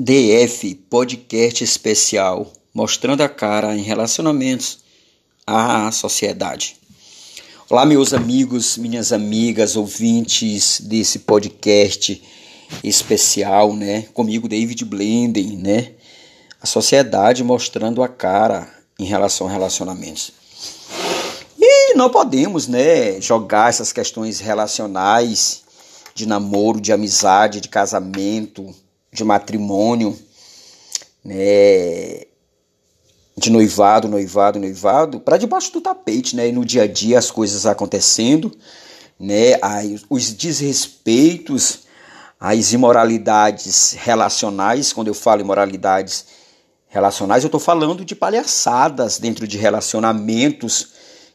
DF Podcast Especial mostrando a cara em relacionamentos à sociedade. Olá, meus amigos, minhas amigas, ouvintes desse podcast especial, né? Comigo, David Blenden, né? A sociedade mostrando a cara em relação a relacionamentos. E não podemos, né, jogar essas questões relacionais de namoro, de amizade, de casamento, de matrimônio, né, de noivado, noivado, noivado, para debaixo do tapete, né? E no dia a dia as coisas acontecendo, né? Aí, os desrespeitos, as imoralidades relacionais, quando eu falo imoralidades relacionais, eu estou falando de palhaçadas dentro de relacionamentos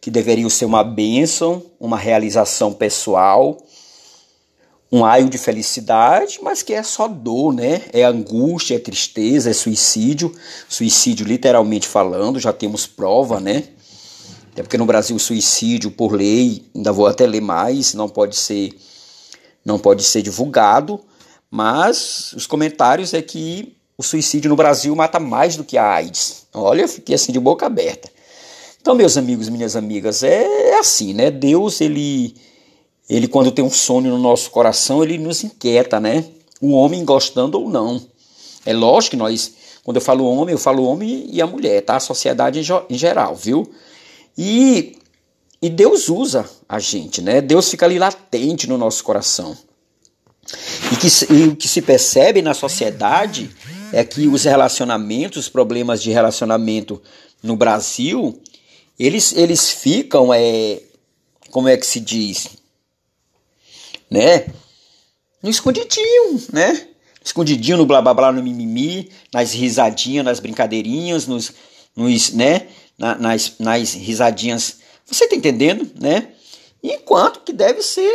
que deveriam ser uma bênção, uma realização pessoal, um aio de felicidade, mas que é só dor, né? É angústia, é tristeza, é suicídio. Suicídio, literalmente falando, já temos prova, né? Até porque no Brasil o suicídio, por lei, ainda vou até ler mais, não pode ser, não pode ser divulgado. Mas os comentários é que o suicídio no Brasil mata mais do que a AIDS. Olha, eu fiquei assim de boca aberta. Então, meus amigos, minhas amigas, é, é assim, né? Deus, ele ele quando tem um sonho no nosso coração, ele nos inquieta, né? O homem gostando ou não. É lógico que nós, quando eu falo homem, eu falo homem e a mulher, tá? A sociedade em, geral, viu? E, e Deus usa a gente, né? Deus fica ali latente no nosso coração. E, que, e o que se percebe na sociedade é que os relacionamentos, os problemas de relacionamento no Brasil, eles, eles ficam, é, como é que se diz? Né? No escondidinho, né? Escondidinho no blá blá blá, no mimimi, nas risadinhas, nas brincadeirinhas, nos, nos né? Na, nas, nas risadinhas. Você tá entendendo, né? Enquanto que deve ser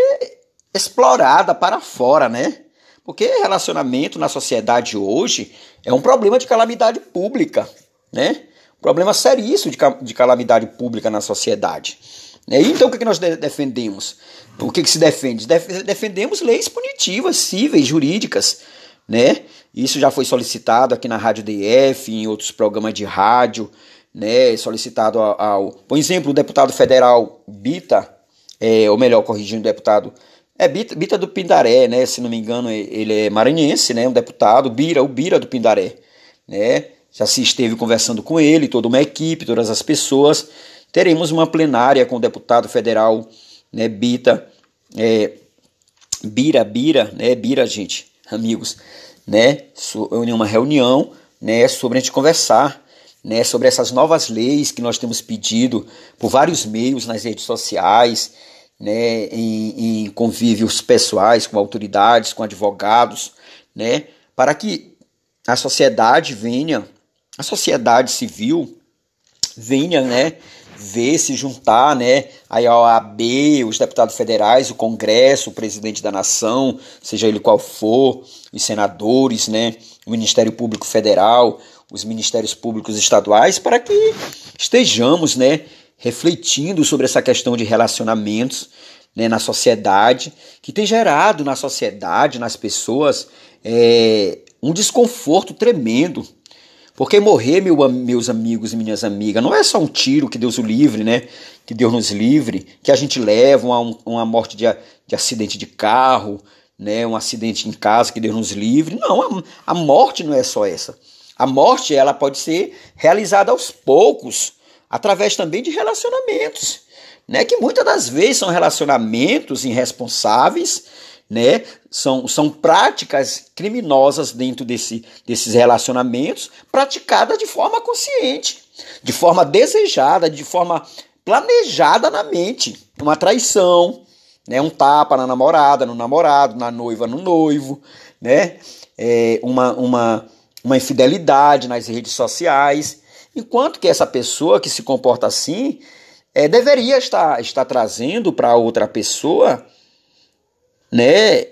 explorada para fora, né? Porque relacionamento na sociedade hoje é um problema de calamidade pública, né? Um problema seríssimo de, de calamidade pública na sociedade. Né? Então o que, nós defendemos? O que, que se defende? Defendemos leis punitivas, cíveis, jurídicas. Né? Isso já foi solicitado aqui na Rádio DF, em outros programas de rádio, né? solicitado ao, ao por exemplo, o deputado federal Bita, é, ou melhor, corrigindo o deputado, é Bita, Bita do Pindaré, né? se não me engano, ele é maranhense, né? um deputado, Bira, o Bira do Pindaré. Né? Já se esteve conversando com ele, toda uma equipe, todas as pessoas, teremos uma plenária com o deputado federal né, Bita, é, Bira, Bira, né, Bira, gente, amigos, né, uma reunião, né, sobre a gente conversar, né, sobre essas novas leis que nós temos pedido por vários meios nas redes sociais, né, em, em convívios pessoais com autoridades, com advogados, né, para que a sociedade venha, a sociedade civil venha, né, ver se juntar, né, a OAB, os deputados federais, o Congresso, o presidente da nação, seja ele qual for, os senadores, né, o Ministério Público Federal, os ministérios públicos estaduais, para que estejamos, né, refletindo sobre essa questão de relacionamentos, né, na sociedade, que tem gerado na sociedade, nas pessoas, é, um desconforto tremendo, porque morrer, meu, meus amigos e minhas amigas, não é só um tiro, que Deus o livre, né? Que Deus nos livre, que a gente leva uma, uma morte de, de acidente de carro, né? Um acidente em casa, que Deus nos livre. Não, a, a morte não é só essa. A morte, ela pode ser realizada aos poucos, através também de relacionamentos, né? Que muitas das vezes são relacionamentos irresponsáveis, né? São, são práticas criminosas dentro desse, desses relacionamentos, praticadas de forma consciente, de forma desejada, de forma planejada na mente. Uma traição, né? um tapa na namorada, no namorado, na noiva, no noivo, né? É, uma, uma, uma infidelidade nas redes sociais. Enquanto que essa pessoa que se comporta assim é, deveria estar, estar trazendo para outra pessoa né?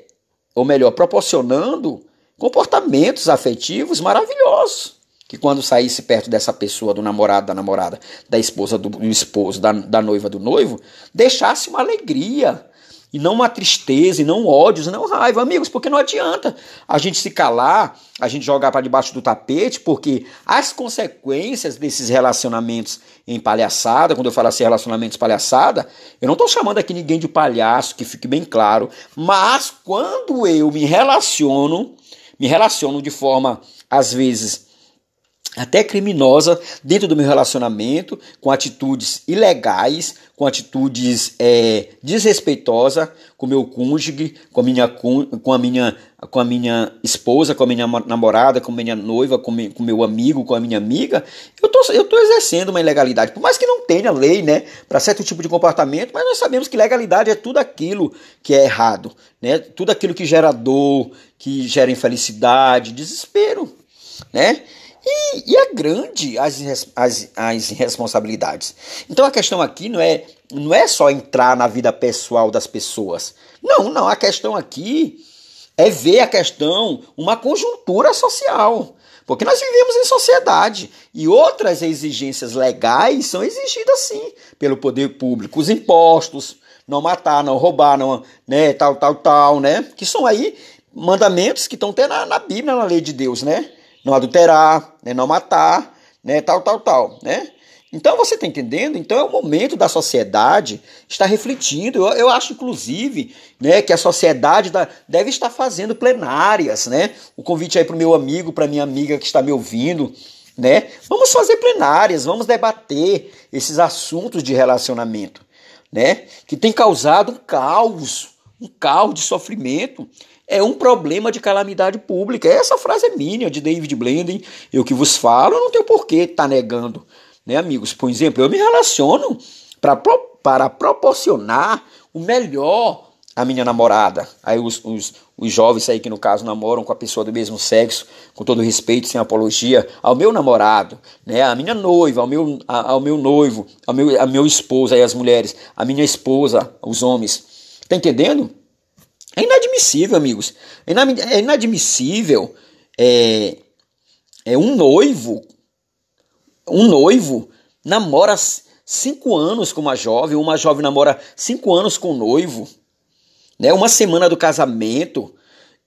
Ou melhor, proporcionando comportamentos afetivos maravilhosos. Que quando saísse perto dessa pessoa, do namorado, da namorada, da esposa, do, do esposo, da, da noiva, do noivo, deixasse uma alegria, e não uma tristeza, e não ódios, não raiva, amigos, porque não adianta a gente se calar, a gente jogar para debaixo do tapete, porque as consequências desses relacionamentos em palhaçada, quando eu falo assim relacionamentos palhaçada, eu não estou chamando aqui ninguém de palhaço, que fique bem claro, mas quando eu me relaciono, me relaciono de forma, às vezes, até criminosa dentro do meu relacionamento, com atitudes ilegais, com atitudes é, desrespeitosas com meu cônjuge, com a minha com a minha com a minha esposa, com a minha namorada, com a minha noiva, com o meu amigo, com a minha amiga, eu tô, eu tô exercendo uma ilegalidade. Por mais que não tenha lei, né, para certo tipo de comportamento, mas nós sabemos que legalidade é tudo aquilo que é errado, né? Tudo aquilo que gera dor, que gera infelicidade, desespero, né? E, e é grande as, as, as responsabilidades. Então a questão aqui não é, não é só entrar na vida pessoal das pessoas. Não, não. A questão aqui é ver a questão, uma conjuntura social. Porque nós vivemos em sociedade e outras exigências legais são exigidas sim pelo poder público. Os impostos, não matar, não roubar, não, né, tal, tal, tal, né? Que são aí mandamentos que estão até na, na Bíblia, na lei de Deus, né? Não adulterar, né, não matar, né, tal, tal, tal, né? Então você está entendendo? Então é o momento da sociedade estar refletindo. Eu, eu acho, inclusive, né, que a sociedade da, deve estar fazendo plenárias, né? O convite aí para o meu amigo, para minha amiga que está me ouvindo, né? Vamos fazer plenárias, vamos debater esses assuntos de relacionamento, né? Que tem causado um caos, um caos de sofrimento é um problema de calamidade pública. Essa frase é minha, de David Blenden. Eu que vos falo, não tenho por que estar tá negando. Né, amigos? Por exemplo, eu me relaciono para para proporcionar o melhor à minha namorada. Aí os, os, os jovens aí que no caso namoram com a pessoa do mesmo sexo, com todo respeito, sem apologia, ao meu namorado, né, à minha noiva, ao meu, ao meu noivo, ao meu, ao meu esposo, aí as mulheres, a minha esposa, os homens. Tá entendendo? É inadmissível, amigos. É inadmissível é, é um noivo, um noivo namora cinco anos com uma jovem, uma jovem namora cinco anos com um noivo, né? Uma semana do casamento,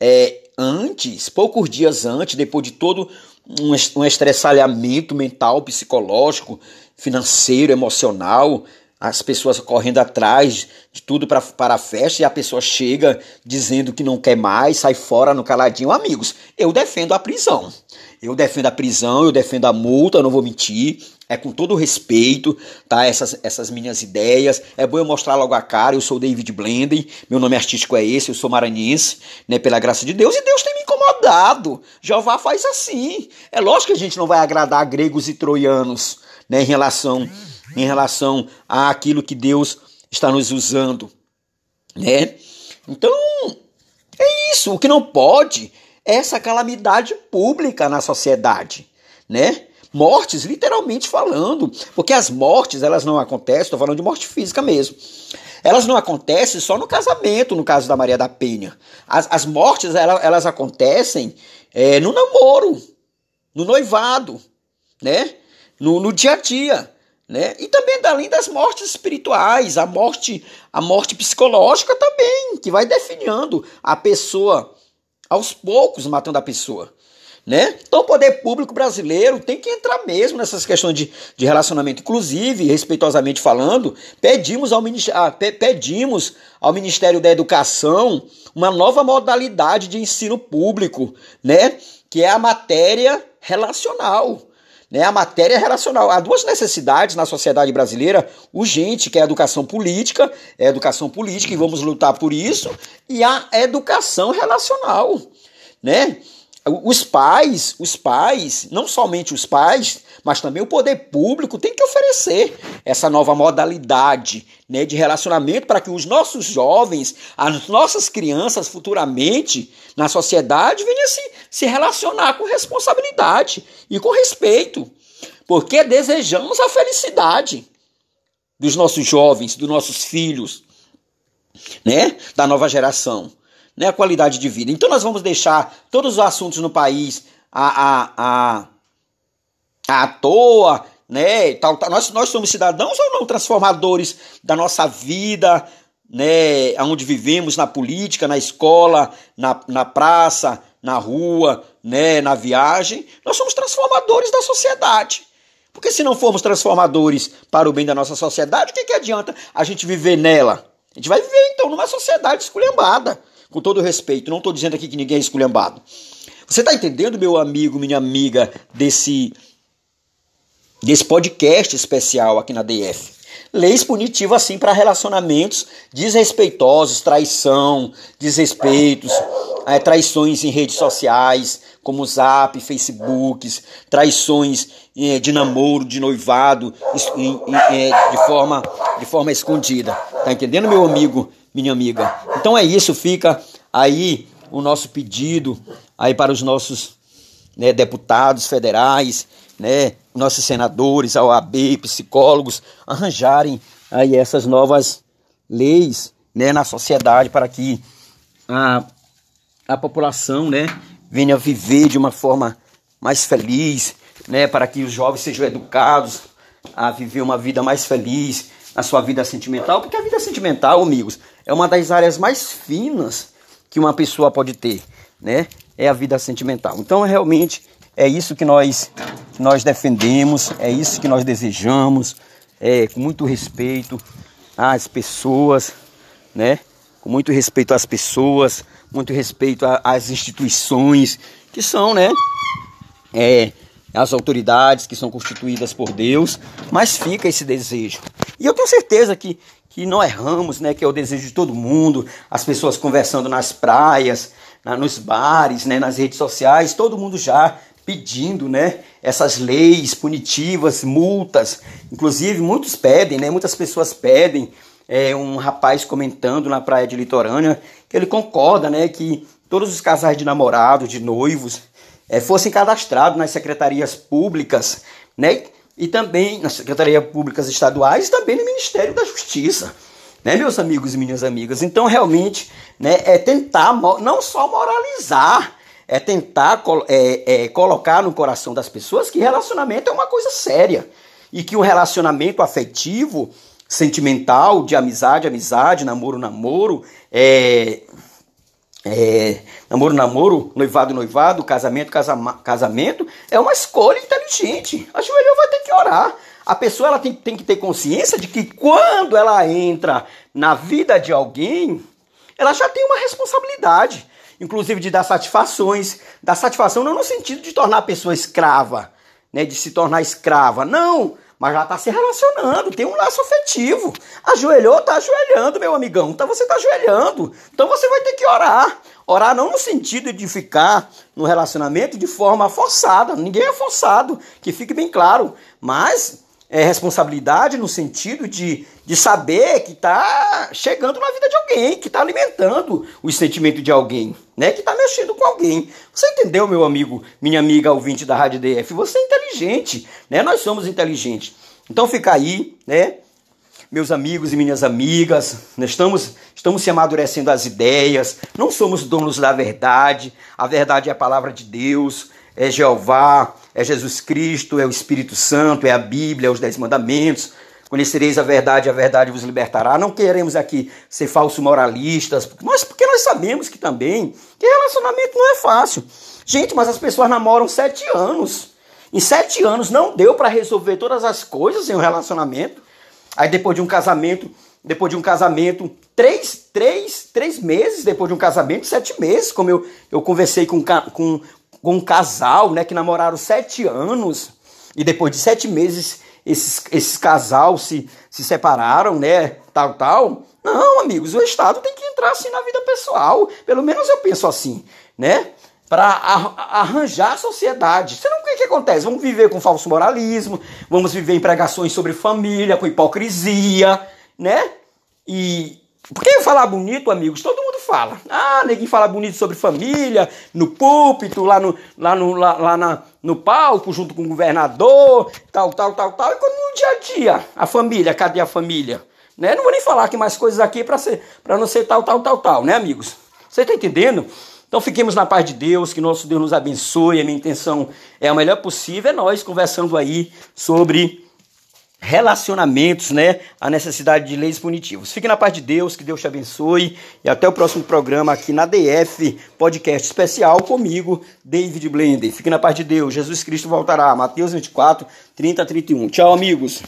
é, antes, poucos dias antes, depois de todo um estressalhamento mental, psicológico, financeiro, emocional, as pessoas correndo atrás de tudo pra, para a festa e a pessoa chega dizendo que não quer mais, sai fora no caladinho. Amigos, eu defendo a prisão. Eu defendo a prisão, eu defendo a multa, não vou mentir. É com todo respeito, tá? Essas, essas minhas ideias. É bom eu mostrar logo a cara. Eu sou David Blenden, meu nome artístico é esse, eu sou maranhense, né? Pela graça de Deus. E Deus tem me incomodado. Jeová faz assim. É lógico que a gente não vai agradar gregos e troianos, né? Em relação em relação àquilo que Deus está nos usando, né? Então, é isso. O que não pode é essa calamidade pública na sociedade, né? Mortes, literalmente falando, porque as mortes elas não acontecem, estou falando de morte física mesmo. Elas não acontecem só no casamento, no caso da Maria da Penha. As, as mortes elas, elas acontecem é, no namoro, no noivado, né? No, no dia a dia. Né? E também além das mortes espirituais, a morte, a morte psicológica também, que vai definindo a pessoa aos poucos, matando a pessoa. Né? Então o poder público brasileiro tem que entrar mesmo nessas questões de, de relacionamento. Inclusive, respeitosamente falando, pedimos ao, ah, pedimos ao Ministério da Educação uma nova modalidade de ensino público, né? que é a matéria relacional. Né? A matéria relacional. Há duas necessidades na sociedade brasileira urgente, que é a educação política, é a educação política e vamos lutar por isso, e a educação relacional, né? Os pais, os pais, não somente os pais, mas também o poder público tem que oferecer essa nova modalidade né, de relacionamento para que os nossos jovens, as nossas crianças futuramente na sociedade venham se, se relacionar com responsabilidade e com respeito. Porque desejamos a felicidade dos nossos jovens, dos nossos filhos, né, da nova geração né, a qualidade de vida. Então nós vamos deixar todos os assuntos no país à, à, à, à toa, né? Tal, tal. Nós, nós somos cidadãos ou não transformadores da nossa vida, né, onde vivemos, na política, na escola, na, na praça, na rua, né, na viagem, nós somos transformadores da sociedade. Porque se não formos transformadores para o bem da nossa sociedade, o que, que adianta a gente viver nela? A gente vai viver então numa sociedade esculhambada. Com todo respeito, não estou dizendo aqui que ninguém é esculhambado. Você está entendendo, meu amigo, minha amiga, desse, desse podcast especial aqui na DF? Leis punitivas, assim, para relacionamentos desrespeitosos, traição, desrespeitos, é, traições em redes sociais, como Zap, Facebook, traições é, de namoro, de noivado, é, de, forma, de forma escondida. Tá entendendo, meu amigo, minha amiga? Então é isso, fica aí o nosso pedido aí para os nossos né, deputados federais, né, nossos senadores, a OAB, psicólogos, arranjarem aí essas novas leis né, na sociedade para que a, a população né, venha viver de uma forma mais feliz, né, para que os jovens sejam educados a viver uma vida mais feliz na sua vida sentimental, porque a vida sentimental, amigos, é uma das áreas mais finas que uma pessoa pode ter, né? É a vida sentimental. Então, realmente, é isso que nós, nós defendemos, é isso que nós desejamos, é, com muito respeito às pessoas, né? Com muito respeito às pessoas, muito respeito às instituições que são, né? É, as autoridades que são constituídas por Deus, mas fica esse desejo. E eu tenho certeza que, que não erramos, né? Que é o desejo de todo mundo, as pessoas conversando nas praias, nos bares, né? Nas redes sociais, todo mundo já pedindo, né? Essas leis punitivas, multas. Inclusive, muitos pedem, né? Muitas pessoas pedem. É, um rapaz comentando na praia de Litorânea que ele concorda, né? Que todos os casais de namorados, de noivos, é, fossem cadastrados nas secretarias públicas, né? E também nas secretarias públicas estaduais e também no Ministério da Justiça, né, meus amigos e minhas amigas? Então, realmente, né, é tentar não só moralizar, é tentar é, é, colocar no coração das pessoas que relacionamento é uma coisa séria e que um relacionamento afetivo, sentimental, de amizade, amizade, namoro, namoro, é, é, namoro, namoro, noivado, noivado, casamento, casama, casamento, é uma escolha inteligente. A joelho vai ter que orar. A pessoa ela tem, tem que ter consciência de que quando ela entra na vida de alguém, ela já tem uma responsabilidade, inclusive de dar satisfações. Dar satisfação não no sentido de tornar a pessoa escrava, né, de se tornar escrava. Não, mas já está se relacionando, tem um laço afetivo. Ajoelhou, está ajoelhando, meu amigão. Então você está ajoelhando. Então você vai ter que orar. Orar não no sentido de ficar no relacionamento de forma forçada. Ninguém é forçado, que fique bem claro. Mas é responsabilidade no sentido de, de saber que está chegando na vida de alguém, que está alimentando o sentimento de alguém, né? Que está mexendo com alguém. Você entendeu, meu amigo, minha amiga ouvinte da Rádio DF? Você é inteligente, né? Nós somos inteligentes. Então fica aí, né? Meus amigos e minhas amigas, nós estamos, estamos se amadurecendo as ideias, não somos donos da verdade, a verdade é a palavra de Deus, é Jeová, é Jesus Cristo, é o Espírito Santo, é a Bíblia, é os Dez Mandamentos. Conhecereis a verdade, a verdade vos libertará. Não queremos aqui ser falsos moralistas, mas porque nós sabemos que também que relacionamento não é fácil. Gente, mas as pessoas namoram sete anos. Em sete anos não deu para resolver todas as coisas em um relacionamento. Aí depois de um casamento, depois de um casamento, três, três, três meses depois de um casamento, sete meses, como eu, eu conversei com, com com um casal, né, que namoraram sete anos e depois de sete meses esses, esses casal se, se separaram, né, tal, tal. Não, amigos, o Estado tem que entrar assim na vida pessoal. Pelo menos eu penso assim, né? Para arranjar a sociedade. Senão o que, que acontece? Vamos viver com falso moralismo, vamos viver em pregações sobre família, com hipocrisia, né? E porque falar bonito, amigos, todo mundo fala. Ah, neguinho fala bonito sobre família, no púlpito, lá no, lá no, lá, lá na, no palco, junto com o governador, tal, tal, tal, tal. E quando no dia a dia, a família, cadê a família? Né? Não vou nem falar aqui mais coisas aqui para não ser tal, tal, tal, tal, né, amigos? Você está entendendo? Então fiquemos na paz de Deus, que nosso Deus nos abençoe. A minha intenção é a melhor possível, é nós conversando aí sobre relacionamentos, né, a necessidade de leis punitivas. Fique na paz de Deus, que Deus te abençoe e até o próximo programa aqui na DF Podcast Especial comigo, David Blender. Fique na paz de Deus, Jesus Cristo voltará. Mateus 24, 30 31. Tchau, amigos.